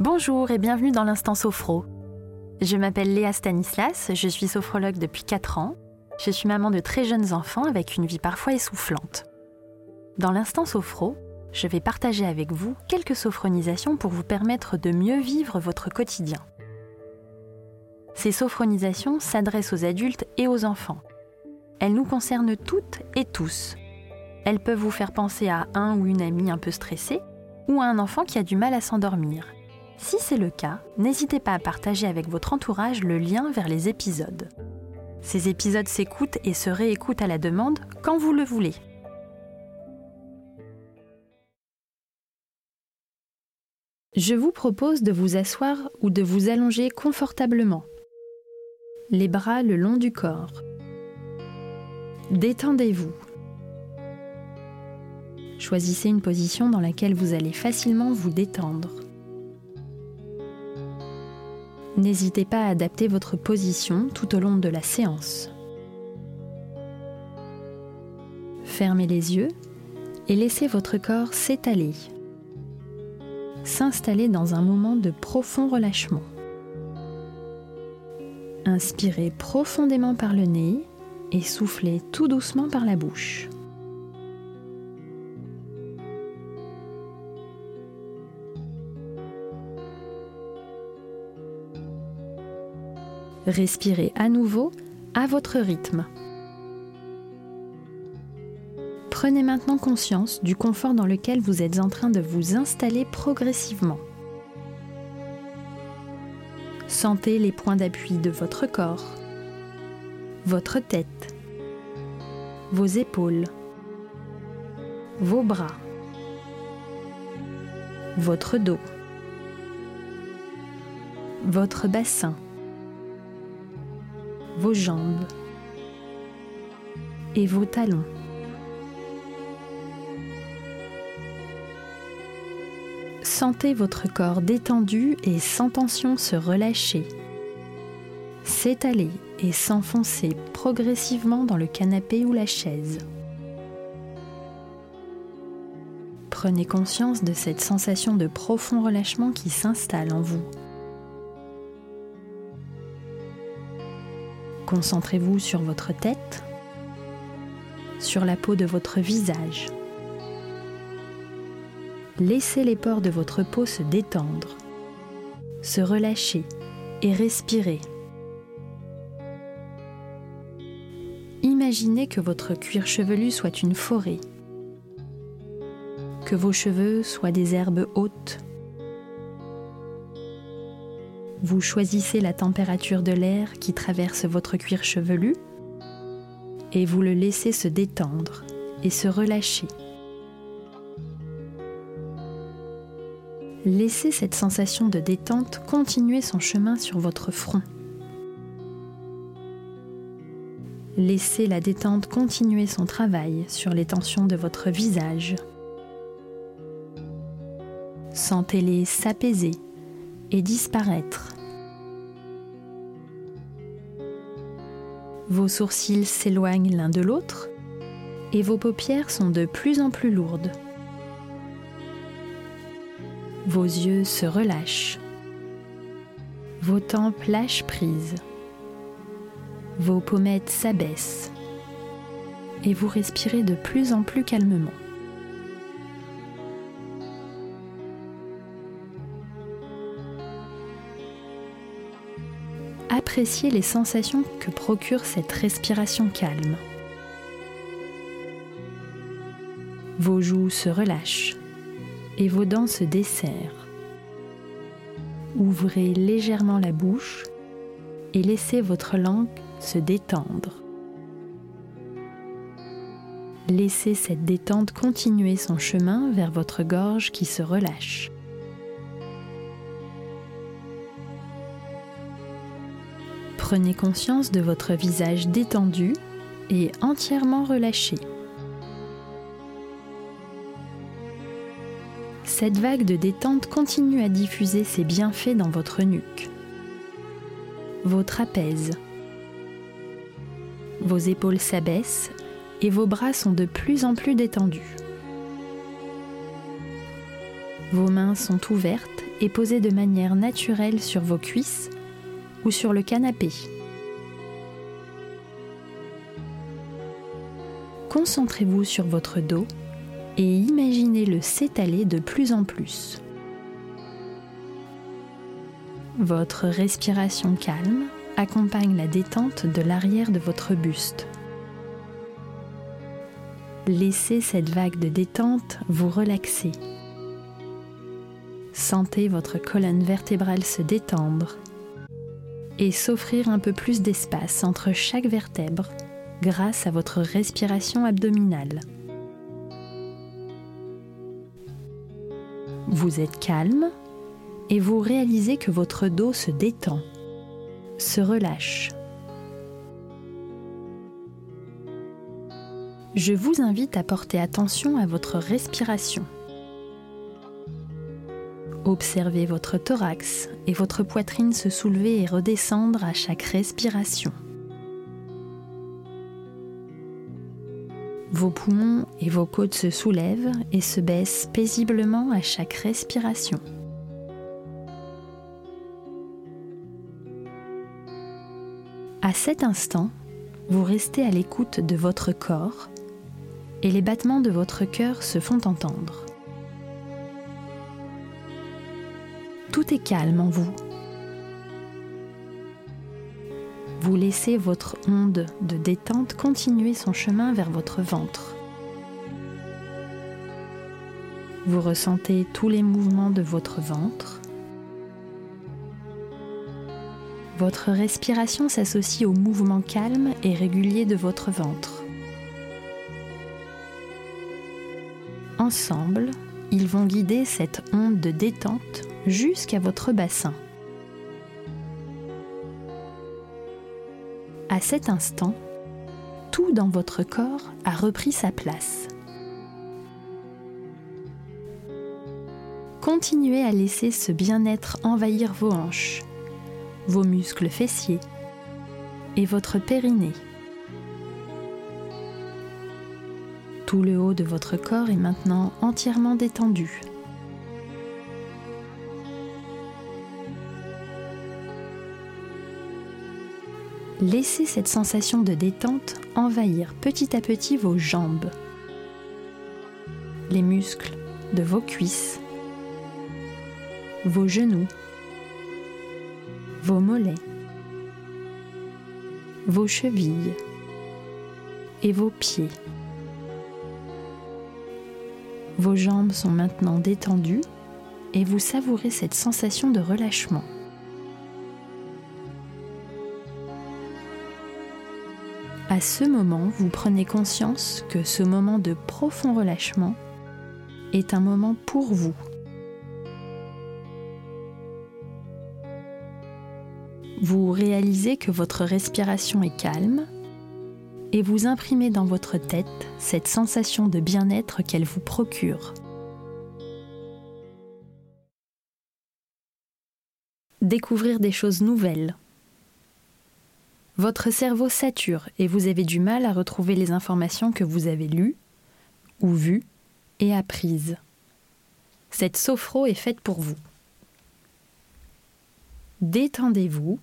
Bonjour et bienvenue dans l'Instant Sophro. Je m'appelle Léa Stanislas, je suis sophrologue depuis 4 ans. Je suis maman de très jeunes enfants avec une vie parfois essoufflante. Dans l'Instant Sophro, je vais partager avec vous quelques sophronisations pour vous permettre de mieux vivre votre quotidien. Ces sophronisations s'adressent aux adultes et aux enfants. Elles nous concernent toutes et tous. Elles peuvent vous faire penser à un ou une amie un peu stressée ou à un enfant qui a du mal à s'endormir si c'est le cas, n'hésitez pas à partager avec votre entourage le lien vers les épisodes. Ces épisodes s'écoutent et se réécoutent à la demande quand vous le voulez. Je vous propose de vous asseoir ou de vous allonger confortablement, les bras le long du corps. Détendez-vous. Choisissez une position dans laquelle vous allez facilement vous détendre. N'hésitez pas à adapter votre position tout au long de la séance. Fermez les yeux et laissez votre corps s'étaler, s'installer dans un moment de profond relâchement. Inspirez profondément par le nez et soufflez tout doucement par la bouche. Respirez à nouveau à votre rythme. Prenez maintenant conscience du confort dans lequel vous êtes en train de vous installer progressivement. Sentez les points d'appui de votre corps, votre tête, vos épaules, vos bras, votre dos, votre bassin vos jambes et vos talons. Sentez votre corps détendu et sans tension se relâcher, s'étaler et s'enfoncer progressivement dans le canapé ou la chaise. Prenez conscience de cette sensation de profond relâchement qui s'installe en vous. Concentrez-vous sur votre tête, sur la peau de votre visage. Laissez les pores de votre peau se détendre, se relâcher et respirer. Imaginez que votre cuir chevelu soit une forêt, que vos cheveux soient des herbes hautes vous choisissez la température de l'air qui traverse votre cuir chevelu et vous le laissez se détendre et se relâcher. Laissez cette sensation de détente continuer son chemin sur votre front. Laissez la détente continuer son travail sur les tensions de votre visage. Sentez-les s'apaiser et disparaître. Vos sourcils s'éloignent l'un de l'autre et vos paupières sont de plus en plus lourdes. Vos yeux se relâchent. Vos tempes lâchent prise. Vos pommettes s'abaissent. Et vous respirez de plus en plus calmement. Appréciez les sensations que procure cette respiration calme. Vos joues se relâchent et vos dents se desserrent. Ouvrez légèrement la bouche et laissez votre langue se détendre. Laissez cette détente continuer son chemin vers votre gorge qui se relâche. Prenez conscience de votre visage détendu et entièrement relâché. Cette vague de détente continue à diffuser ses bienfaits dans votre nuque, vos trapèzes. Vos épaules s'abaissent et vos bras sont de plus en plus détendus. Vos mains sont ouvertes est posé de manière naturelle sur vos cuisses ou sur le canapé. Concentrez-vous sur votre dos et imaginez-le s'étaler de plus en plus. Votre respiration calme accompagne la détente de l'arrière de votre buste. Laissez cette vague de détente vous relaxer. Sentez votre colonne vertébrale se détendre et s'offrir un peu plus d'espace entre chaque vertèbre grâce à votre respiration abdominale. Vous êtes calme et vous réalisez que votre dos se détend, se relâche. Je vous invite à porter attention à votre respiration. Observez votre thorax et votre poitrine se soulever et redescendre à chaque respiration. Vos poumons et vos côtes se soulèvent et se baissent paisiblement à chaque respiration. À cet instant, vous restez à l'écoute de votre corps et les battements de votre cœur se font entendre. Tout est calme en vous. Vous laissez votre onde de détente continuer son chemin vers votre ventre. Vous ressentez tous les mouvements de votre ventre Votre respiration s'associe au mouvement calme et régulier de votre ventre. Ensemble, ils vont guider cette onde de détente jusqu'à votre bassin. À cet instant, tout dans votre corps a repris sa place. Continuez à laisser ce bien-être envahir vos hanches vos muscles fessiers et votre périnée. Tout le haut de votre corps est maintenant entièrement détendu. Laissez cette sensation de détente envahir petit à petit vos jambes, les muscles de vos cuisses, vos genoux, vos mollets, vos chevilles et vos pieds. Vos jambes sont maintenant détendues et vous savourez cette sensation de relâchement. À ce moment, vous prenez conscience que ce moment de profond relâchement est un moment pour vous Vous réalisez que votre respiration est calme et vous imprimez dans votre tête cette sensation de bien-être qu'elle vous procure. Découvrir des choses nouvelles. Votre cerveau sature et vous avez du mal à retrouver les informations que vous avez lues ou vues et apprises. Cette sophro est faite pour vous. Détendez-vous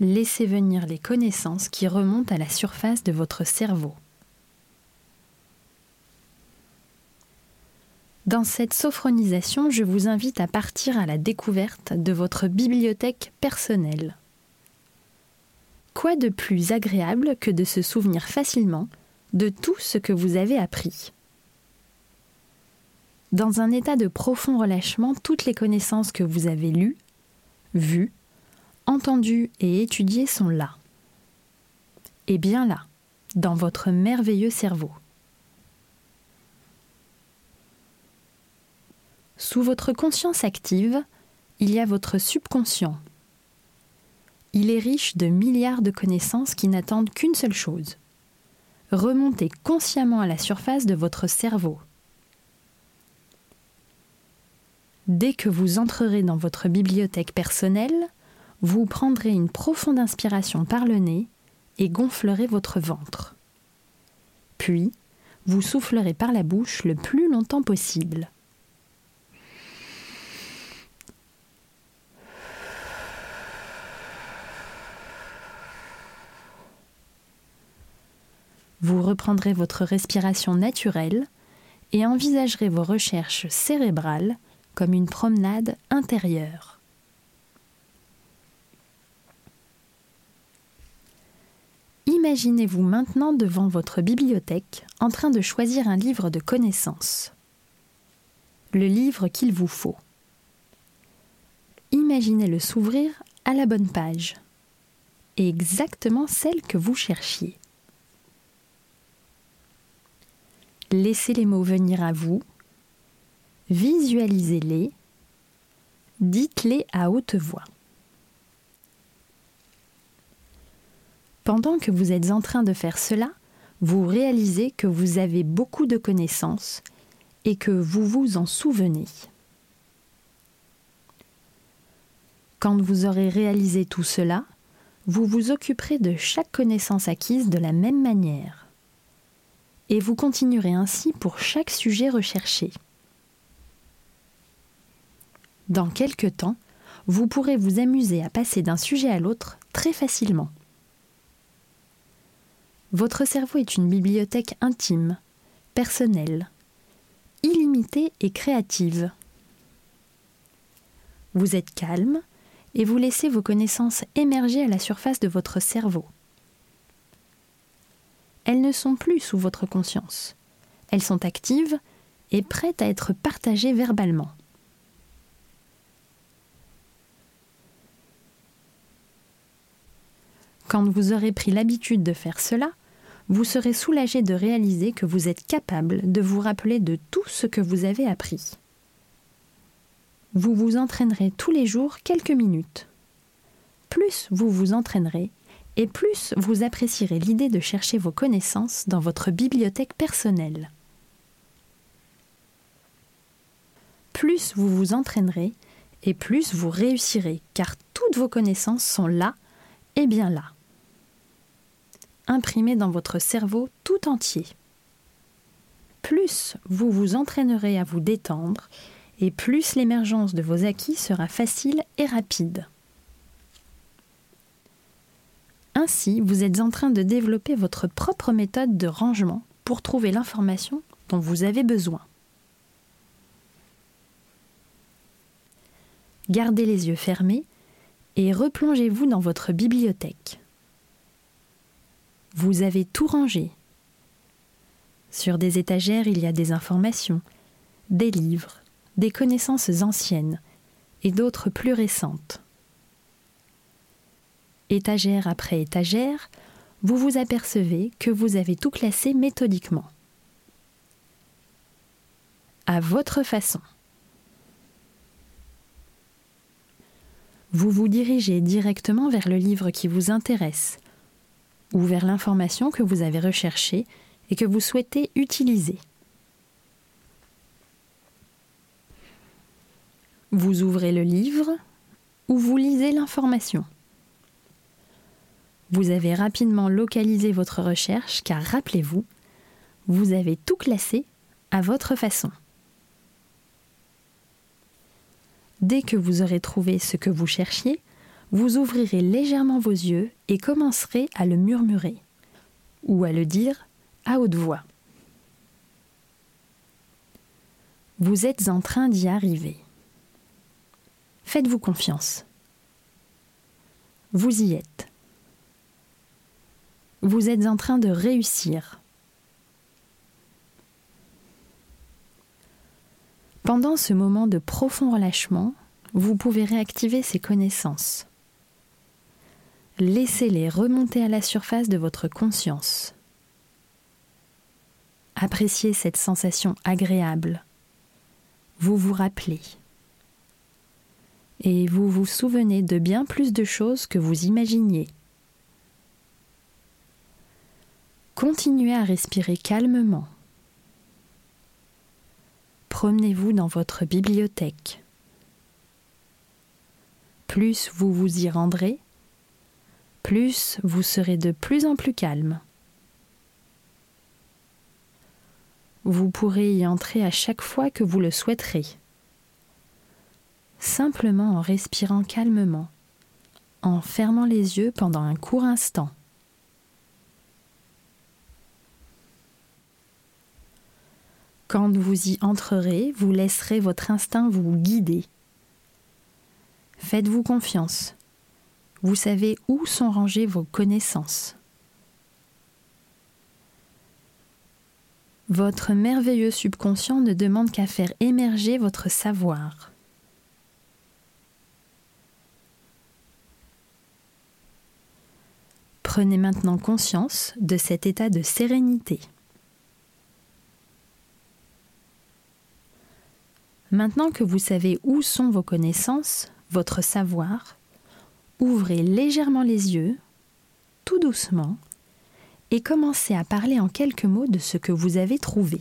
laissez venir les connaissances qui remontent à la surface de votre cerveau. Dans cette sophronisation, je vous invite à partir à la découverte de votre bibliothèque personnelle. Quoi de plus agréable que de se souvenir facilement de tout ce que vous avez appris? Dans un état de profond relâchement, toutes les connaissances que vous avez lues, vues, entendus et étudiés sont là. Et bien là, dans votre merveilleux cerveau. Sous votre conscience active, il y a votre subconscient. Il est riche de milliards de connaissances qui n'attendent qu'une seule chose. Remontez consciemment à la surface de votre cerveau. Dès que vous entrerez dans votre bibliothèque personnelle, vous prendrez une profonde inspiration par le nez et gonflerez votre ventre. Puis, vous soufflerez par la bouche le plus longtemps possible. Vous reprendrez votre respiration naturelle et envisagerez vos recherches cérébrales comme une promenade intérieure. Imaginez-vous maintenant devant votre bibliothèque en train de choisir un livre de connaissances. Le livre qu'il vous faut. Imaginez-le s'ouvrir à la bonne page, exactement celle que vous cherchiez. Laissez les mots venir à vous, visualisez-les, dites-les à haute voix. Pendant que vous êtes en train de faire cela, vous réalisez que vous avez beaucoup de connaissances et que vous vous en souvenez. Quand vous aurez réalisé tout cela, vous vous occuperez de chaque connaissance acquise de la même manière et vous continuerez ainsi pour chaque sujet recherché. Dans quelque temps, vous pourrez vous amuser à passer d'un sujet à l'autre très facilement. Votre cerveau est une bibliothèque intime, personnelle, illimitée et créative. Vous êtes calme et vous laissez vos connaissances émerger à la surface de votre cerveau elles ne sont plus sous votre conscience. Elles sont actives et prêtes à être partagées verbalement. Quand vous aurez pris l'habitude de faire cela, vous serez soulagé de réaliser que vous êtes capable de vous rappeler de tout ce que vous avez appris. Vous vous entraînerez tous les jours quelques minutes. Plus vous vous entraînerez, et plus vous apprécierez l'idée de chercher vos connaissances dans votre bibliothèque personnelle. Plus vous vous entraînerez, et plus vous réussirez, car toutes vos connaissances sont là et bien là, imprimées dans votre cerveau tout entier. Plus vous vous entraînerez à vous détendre, et plus l'émergence de vos acquis sera facile et rapide. Ainsi, vous êtes en train de développer votre propre méthode de rangement pour trouver l'information dont vous avez besoin. Gardez les yeux fermés et replongez-vous dans votre bibliothèque. Vous avez tout rangé. Sur des étagères, il y a des informations, des livres, des connaissances anciennes et d'autres plus récentes étagère après étagère, vous vous apercevez que vous avez tout classé méthodiquement. À votre façon. Vous vous dirigez directement vers le livre qui vous intéresse ou vers l'information que vous avez recherchée et que vous souhaitez utiliser. Vous ouvrez le livre ou vous lisez l'information. Vous avez rapidement localisé votre recherche car rappelez-vous, vous avez tout classé à votre façon. Dès que vous aurez trouvé ce que vous cherchiez, vous ouvrirez légèrement vos yeux et commencerez à le murmurer ou à le dire à haute voix. Vous êtes en train d'y arriver. Faites-vous confiance. Vous y êtes. Vous êtes en train de réussir. Pendant ce moment de profond relâchement, vous pouvez réactiver ces connaissances. Laissez-les remonter à la surface de votre conscience. Appréciez cette sensation agréable. Vous vous rappelez. Et vous vous souvenez de bien plus de choses que vous imaginiez. Continuez à respirer calmement. Promenez-vous dans votre bibliothèque. Plus vous vous y rendrez, plus vous serez de plus en plus calme. Vous pourrez y entrer à chaque fois que vous le souhaiterez, simplement en respirant calmement, en fermant les yeux pendant un court instant. Quand vous y entrerez, vous laisserez votre instinct vous guider. Faites-vous confiance. Vous savez où sont rangées vos connaissances. Votre merveilleux subconscient ne demande qu'à faire émerger votre savoir. Prenez maintenant conscience de cet état de sérénité. Maintenant que vous savez où sont vos connaissances, votre savoir, ouvrez légèrement les yeux, tout doucement, et commencez à parler en quelques mots de ce que vous avez trouvé.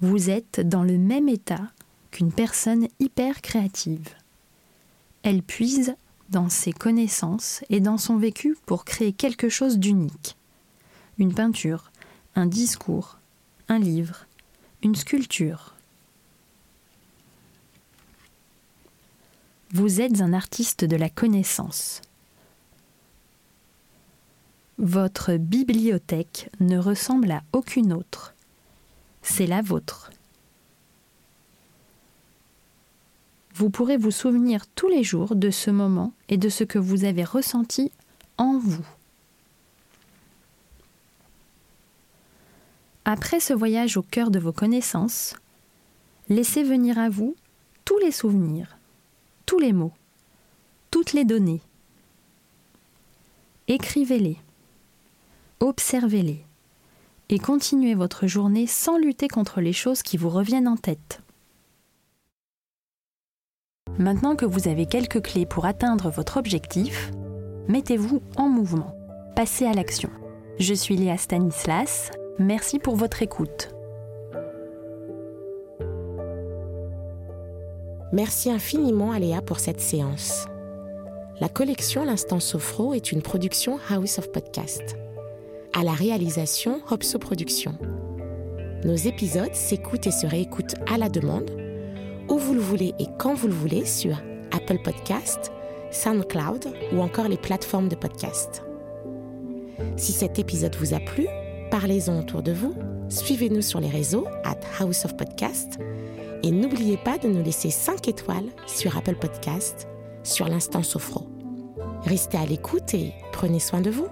Vous êtes dans le même état qu'une personne hyper créative. Elle puise dans ses connaissances et dans son vécu pour créer quelque chose d'unique. Une peinture, un discours, un livre, une sculpture. Vous êtes un artiste de la connaissance. Votre bibliothèque ne ressemble à aucune autre. C'est la vôtre. Vous pourrez vous souvenir tous les jours de ce moment et de ce que vous avez ressenti en vous. Après ce voyage au cœur de vos connaissances, laissez venir à vous tous les souvenirs, tous les mots, toutes les données. Écrivez-les observez-les et continuez votre journée sans lutter contre les choses qui vous reviennent en tête. Maintenant que vous avez quelques clés pour atteindre votre objectif, mettez-vous en mouvement. Passez à l'action. Je suis Léa Stanislas. Merci pour votre écoute. Merci infiniment à Léa pour cette séance. La collection L'Instant Sophro est une production House of Podcast à la réalisation Hopso Productions. Nos épisodes s'écoutent et se réécoutent à la demande, où vous le voulez et quand vous le voulez sur Apple Podcast, SoundCloud ou encore les plateformes de podcast. Si cet épisode vous a plu, parlez-en autour de vous, suivez-nous sur les réseaux at House of Podcast et n'oubliez pas de nous laisser 5 étoiles sur Apple Podcast sur l'instant Sophro. Restez à l'écoute et prenez soin de vous.